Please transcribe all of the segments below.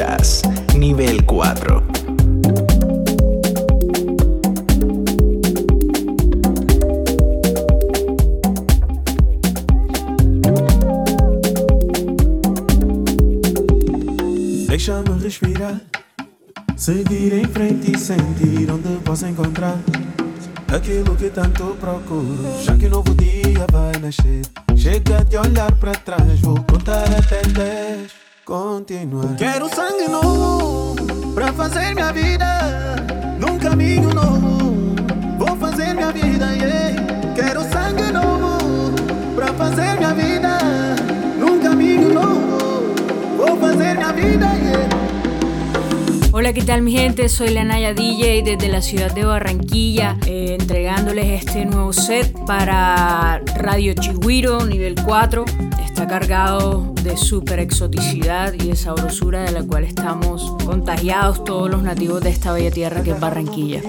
Escuchas Nivel 4. Deixa-me respirar. Seguir em frente e sentir onde posso encontrar aquilo que tanto procuro. Já que um novo dia vai nascer. Chega de olhar para trás, vou contar até 10. Continuar. Quero sangue novo para fazer minha vida num caminho novo. Vou fazer minha vida, yeah. Quero sangue novo para fazer minha vida num caminho novo. Vou fazer minha vida, yeah. Hola, ¿qué tal mi gente? Soy la Naya DJ desde la ciudad de Barranquilla, eh, entregándoles este nuevo set para Radio Chigüiro, nivel 4. Está cargado de super exoticidad y de sabrosura de la cual estamos contagiados todos los nativos de esta bella tierra que es Barranquilla.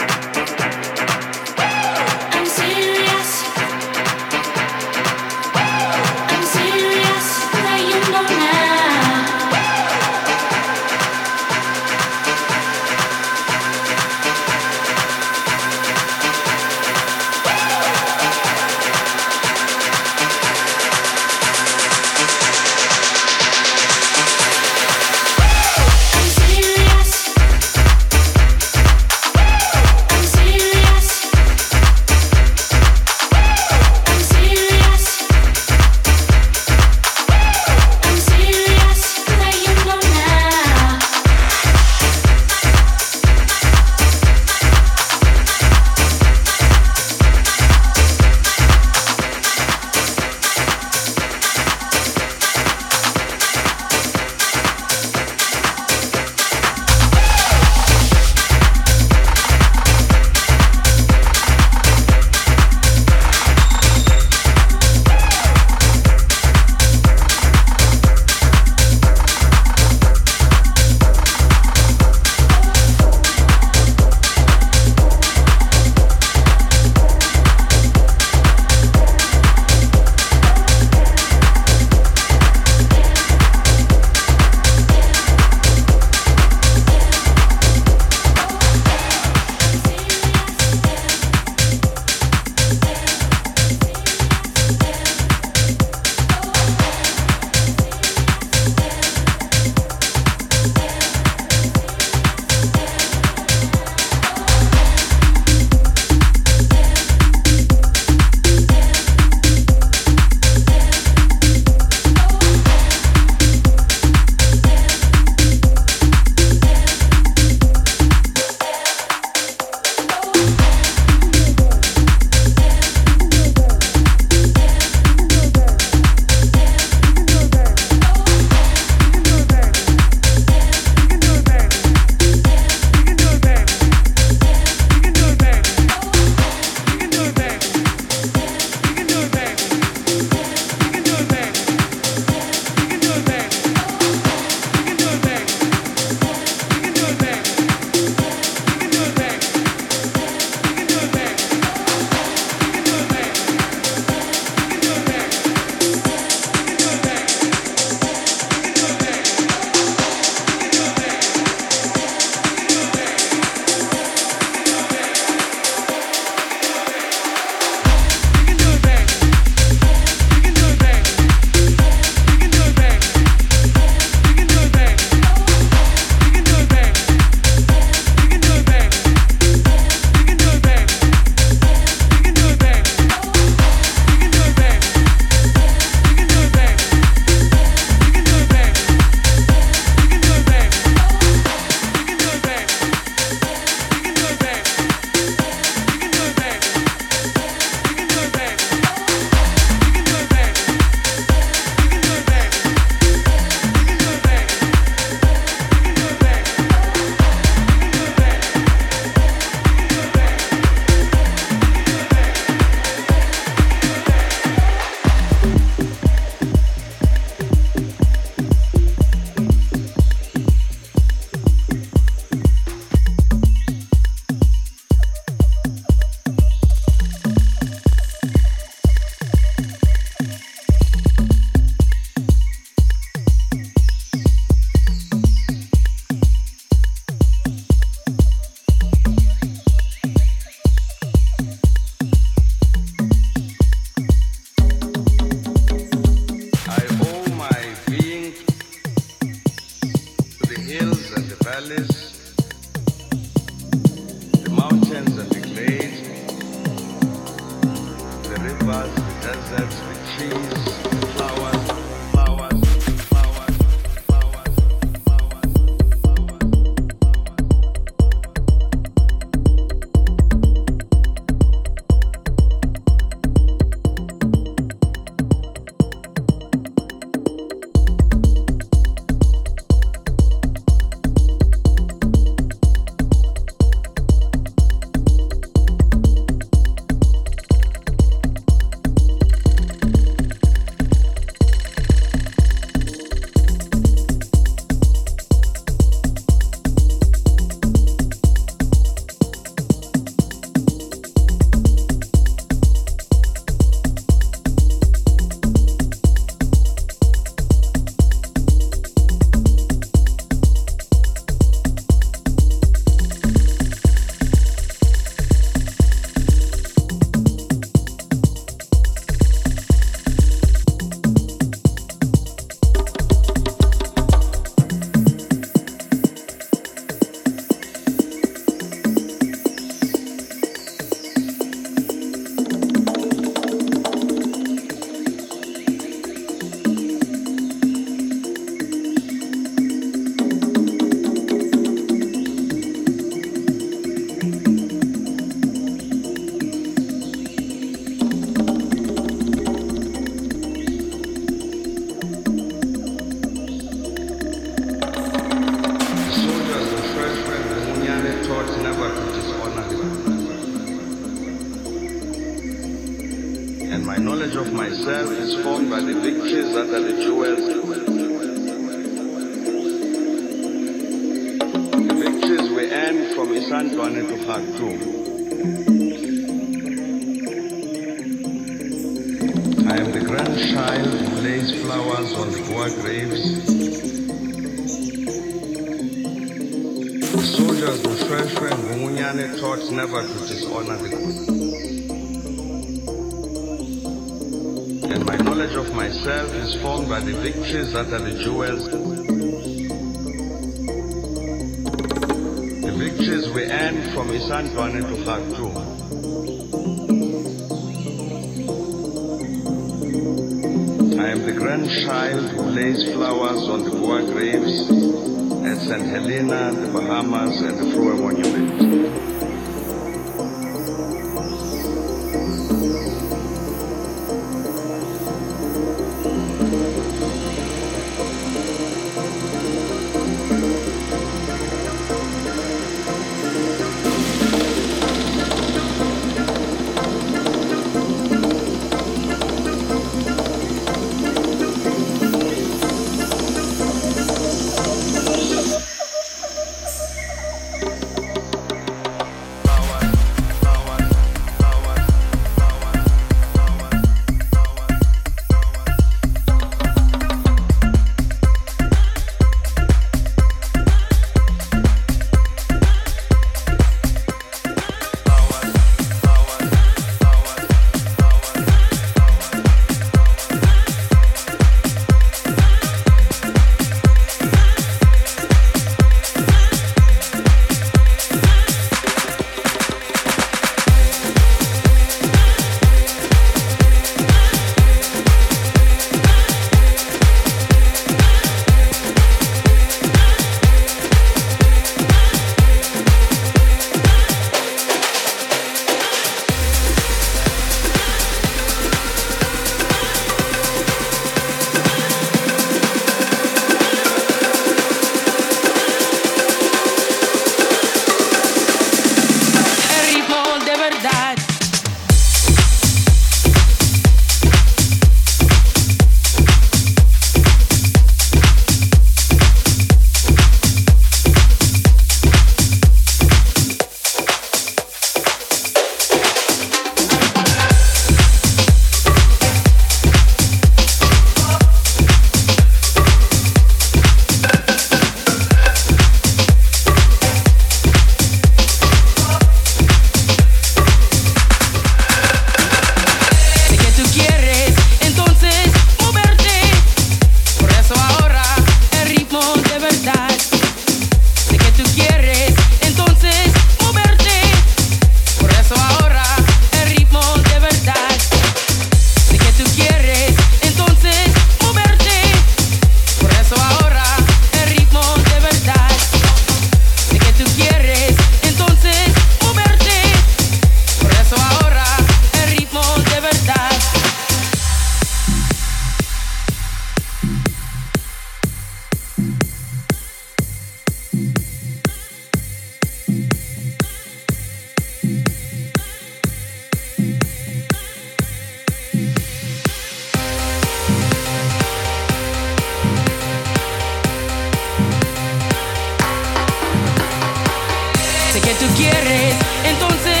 Tú quieres. Entonces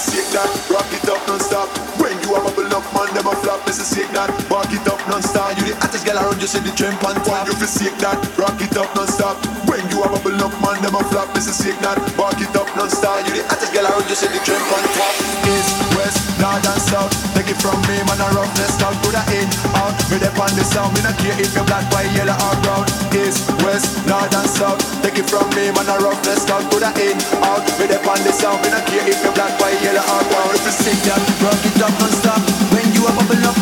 to shake that, rock it up non-stop. When you a bubble up, man, them a flop, this is shake that, rock it up non-stop. You the hottest girl around, you see the tramp on top. You to shake that, rock it up non-stop. When you have a bubble up, man, them a flop, this is shake that, rock it up non-stop. You the hottest girl around, you see the tramp on top. East, west, north and south, take it from me, man, a roughness out to the in, out. Me dep on the sound, me not care if you're black, white, yellow or brown. East, west, north and south, take it from me, man, a roughness out to the in, out. Me dep on the sound, me not care if you're black, white, yellow or brown. If you sing that, rock it up non-stop. When you have a bubble up,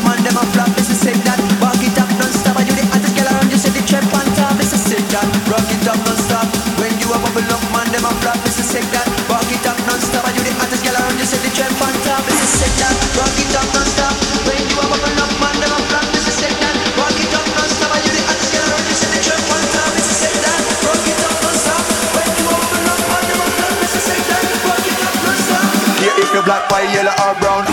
white, yellow or brown.